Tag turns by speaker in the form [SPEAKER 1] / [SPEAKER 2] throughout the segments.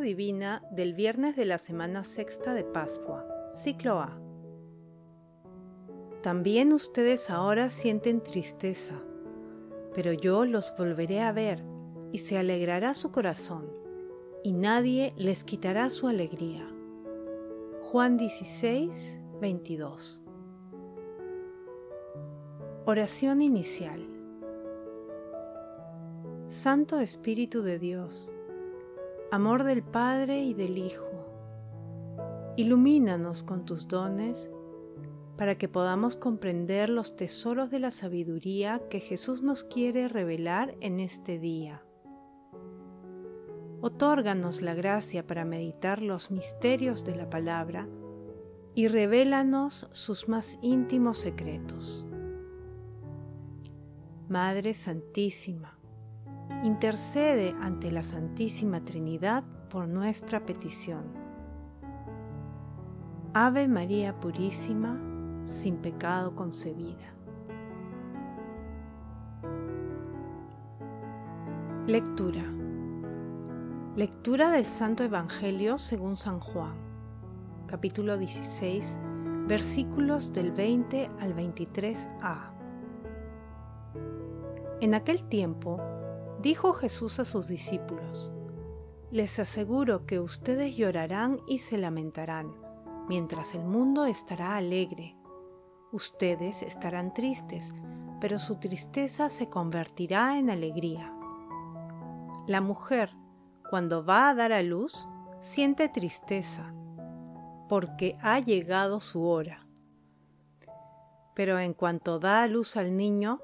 [SPEAKER 1] Divina del viernes de la semana sexta de Pascua, ciclo A. También ustedes ahora sienten tristeza, pero yo los volveré a ver y se alegrará su corazón, y nadie les quitará su alegría. Juan 16, 22. Oración inicial. Santo Espíritu de Dios, amor del Padre y del Hijo, ilumínanos con tus dones para que podamos comprender los tesoros de la sabiduría que Jesús nos quiere revelar en este día. Otórganos la gracia para meditar los misterios de la palabra y revélanos sus más íntimos secretos. Madre Santísima, intercede ante la Santísima Trinidad por nuestra petición. Ave María Purísima, sin pecado concebida. Lectura. Lectura del Santo Evangelio según San Juan, capítulo 16, versículos del 20 al 23a. En aquel tiempo, Dijo Jesús a sus discípulos, Les aseguro que ustedes llorarán y se lamentarán, mientras el mundo estará alegre. Ustedes estarán tristes, pero su tristeza se convertirá en alegría. La mujer, cuando va a dar a luz, siente tristeza, porque ha llegado su hora. Pero en cuanto da a luz al niño,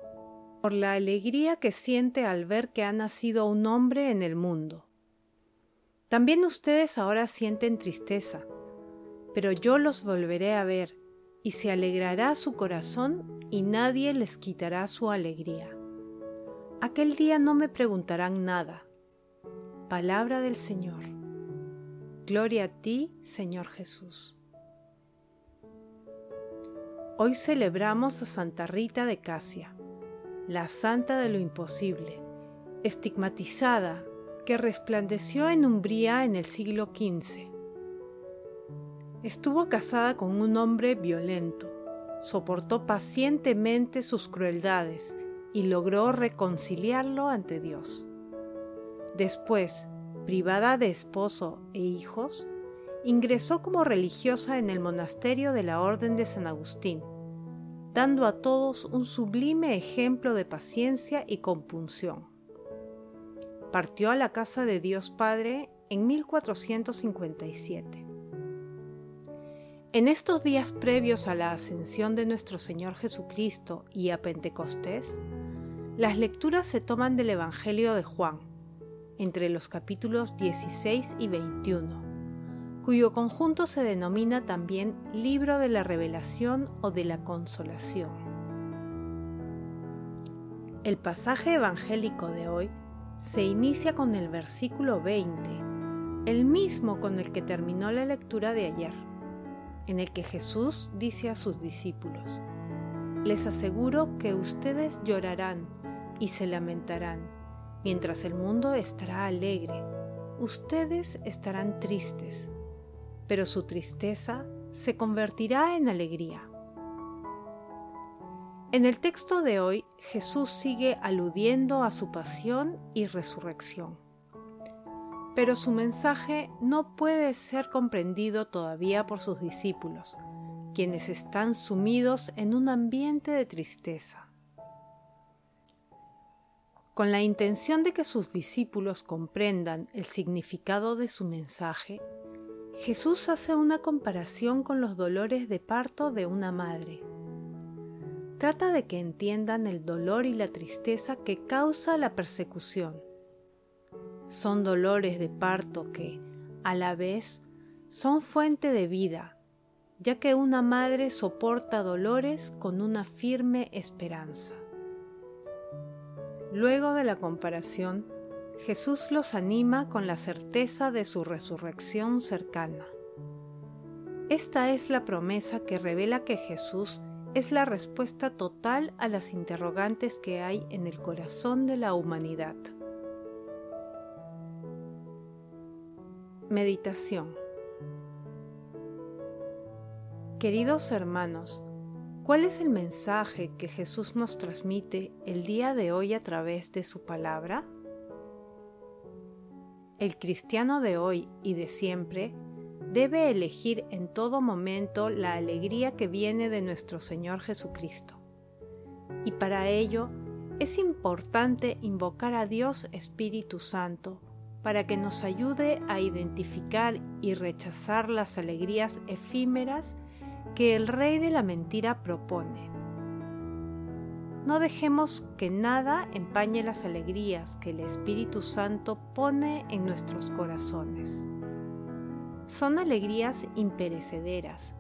[SPEAKER 1] por la alegría que siente al ver que ha nacido un hombre en el mundo. También ustedes ahora sienten tristeza, pero yo los volveré a ver, y se alegrará su corazón, y nadie les quitará su alegría. Aquel día no me preguntarán nada. Palabra del Señor. Gloria a ti, Señor Jesús. Hoy celebramos a Santa Rita de Casia la santa de lo imposible, estigmatizada, que resplandeció en Umbría en el siglo XV. Estuvo casada con un hombre violento, soportó pacientemente sus crueldades y logró reconciliarlo ante Dios. Después, privada de esposo e hijos, ingresó como religiosa en el monasterio de la Orden de San Agustín dando a todos un sublime ejemplo de paciencia y compunción. Partió a la casa de Dios Padre en 1457. En estos días previos a la ascensión de nuestro Señor Jesucristo y a Pentecostés, las lecturas se toman del Evangelio de Juan, entre los capítulos 16 y 21 cuyo conjunto se denomina también libro de la revelación o de la consolación. El pasaje evangélico de hoy se inicia con el versículo 20, el mismo con el que terminó la lectura de ayer, en el que Jesús dice a sus discípulos, Les aseguro que ustedes llorarán y se lamentarán, mientras el mundo estará alegre, ustedes estarán tristes pero su tristeza se convertirá en alegría. En el texto de hoy, Jesús sigue aludiendo a su pasión y resurrección. Pero su mensaje no puede ser comprendido todavía por sus discípulos, quienes están sumidos en un ambiente de tristeza. Con la intención de que sus discípulos comprendan el significado de su mensaje, Jesús hace una comparación con los dolores de parto de una madre. Trata de que entiendan el dolor y la tristeza que causa la persecución. Son dolores de parto que, a la vez, son fuente de vida, ya que una madre soporta dolores con una firme esperanza. Luego de la comparación, Jesús los anima con la certeza de su resurrección cercana. Esta es la promesa que revela que Jesús es la respuesta total a las interrogantes que hay en el corazón de la humanidad. Meditación Queridos hermanos, ¿cuál es el mensaje que Jesús nos transmite el día de hoy a través de su palabra? El cristiano de hoy y de siempre debe elegir en todo momento la alegría que viene de nuestro Señor Jesucristo. Y para ello es importante invocar a Dios Espíritu Santo para que nos ayude a identificar y rechazar las alegrías efímeras que el rey de la mentira propone. No dejemos que nada empañe las alegrías que el Espíritu Santo pone en nuestros corazones. Son alegrías imperecederas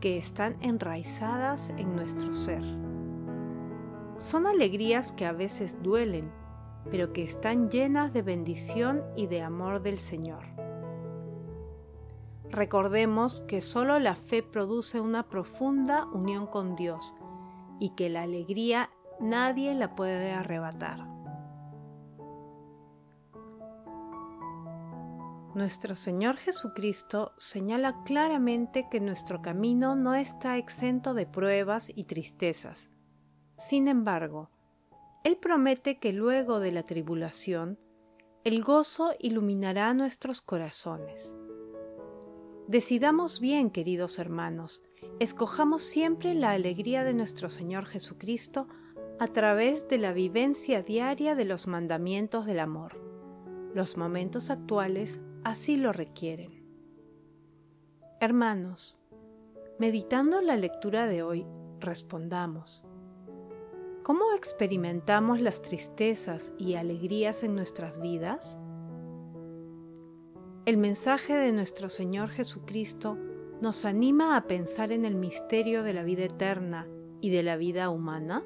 [SPEAKER 1] que están enraizadas en nuestro ser. Son alegrías que a veces duelen pero que están llenas de bendición y de amor del Señor. Recordemos que solo la fe produce una profunda unión con Dios y que la alegría nadie la puede arrebatar. Nuestro Señor Jesucristo señala claramente que nuestro camino no está exento de pruebas y tristezas. Sin embargo, él promete que luego de la tribulación, el gozo iluminará nuestros corazones. Decidamos bien, queridos hermanos, escojamos siempre la alegría de nuestro Señor Jesucristo a través de la vivencia diaria de los mandamientos del amor. Los momentos actuales así lo requieren. Hermanos, meditando la lectura de hoy, respondamos, ¿Cómo experimentamos las tristezas y alegrías en nuestras vidas? El mensaje de nuestro Señor Jesucristo nos anima a pensar en el misterio de la vida eterna y de la vida humana.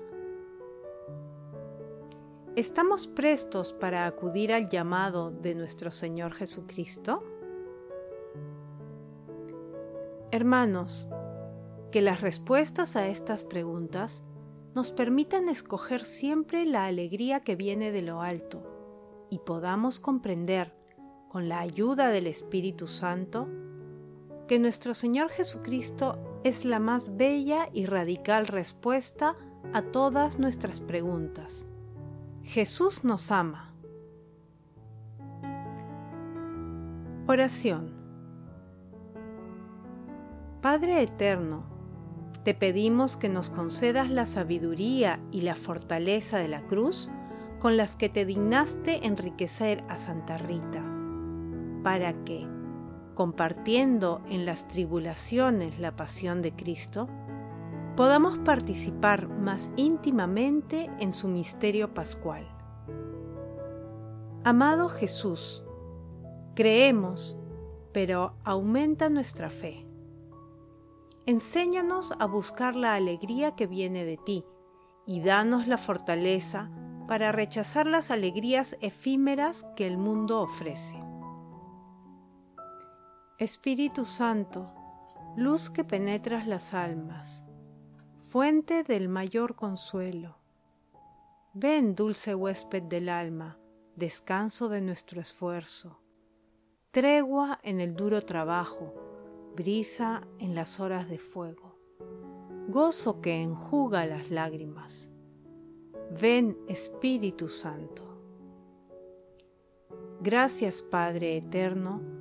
[SPEAKER 1] ¿Estamos prestos para acudir al llamado de nuestro Señor Jesucristo? Hermanos, que las respuestas a estas preguntas nos permitan escoger siempre la alegría que viene de lo alto y podamos comprender, con la ayuda del Espíritu Santo, que nuestro Señor Jesucristo es la más bella y radical respuesta a todas nuestras preguntas. Jesús nos ama. Oración Padre Eterno, te pedimos que nos concedas la sabiduría y la fortaleza de la cruz con las que te dignaste enriquecer a Santa Rita, para que, compartiendo en las tribulaciones la pasión de Cristo, podamos participar más íntimamente en su misterio pascual. Amado Jesús, creemos, pero aumenta nuestra fe. Enséñanos a buscar la alegría que viene de ti y danos la fortaleza para rechazar las alegrías efímeras que el mundo ofrece. Espíritu Santo, luz que penetras las almas, fuente del mayor consuelo. Ven, dulce huésped del alma, descanso de nuestro esfuerzo, tregua en el duro trabajo, brisa en las horas de fuego, gozo que enjuga las lágrimas. Ven Espíritu Santo. Gracias Padre Eterno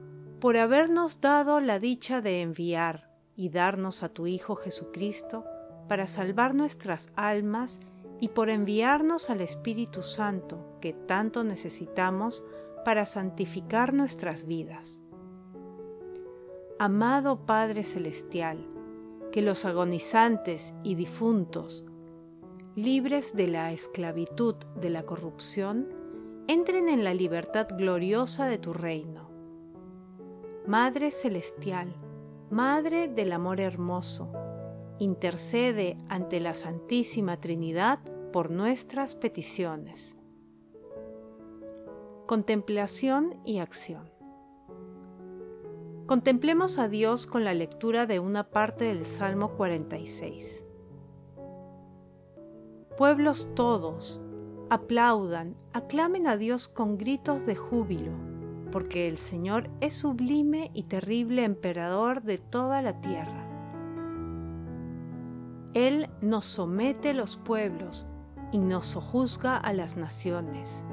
[SPEAKER 1] por habernos dado la dicha de enviar y darnos a tu Hijo Jesucristo para salvar nuestras almas y por enviarnos al Espíritu Santo que tanto necesitamos para santificar nuestras vidas. Amado Padre Celestial, que los agonizantes y difuntos, libres de la esclavitud de la corrupción, entren en la libertad gloriosa de tu reino. Madre Celestial, Madre del Amor Hermoso, intercede ante la Santísima Trinidad por nuestras peticiones. Contemplación y acción. Contemplemos a Dios con la lectura de una parte del Salmo 46. Pueblos todos, aplaudan, aclamen a Dios con gritos de júbilo, porque el Señor es sublime y terrible emperador de toda la tierra. Él nos somete los pueblos y nos sojuzga a las naciones.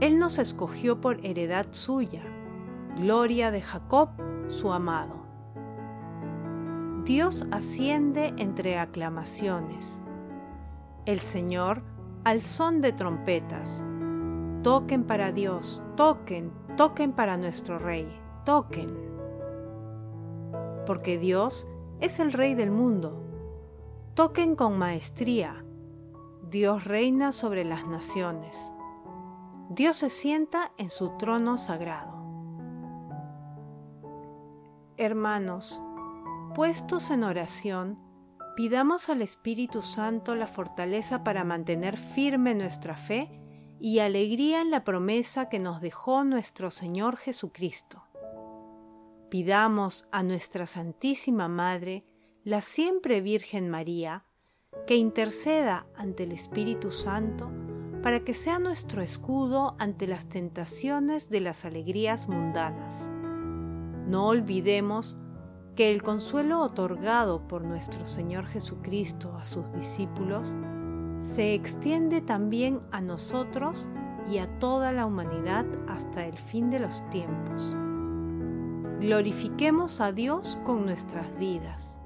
[SPEAKER 1] Él nos escogió por heredad suya, gloria de Jacob, su amado. Dios asciende entre aclamaciones. El Señor al son de trompetas. Toquen para Dios, toquen, toquen para nuestro Rey, toquen. Porque Dios es el Rey del mundo. Toquen con maestría. Dios reina sobre las naciones. Dios se sienta en su trono sagrado. Hermanos, puestos en oración, pidamos al Espíritu Santo la fortaleza para mantener firme nuestra fe y alegría en la promesa que nos dejó nuestro Señor Jesucristo. Pidamos a nuestra Santísima Madre, la siempre Virgen María, que interceda ante el Espíritu Santo para que sea nuestro escudo ante las tentaciones de las alegrías mundanas. No olvidemos que el consuelo otorgado por nuestro Señor Jesucristo a sus discípulos se extiende también a nosotros y a toda la humanidad hasta el fin de los tiempos. Glorifiquemos a Dios con nuestras vidas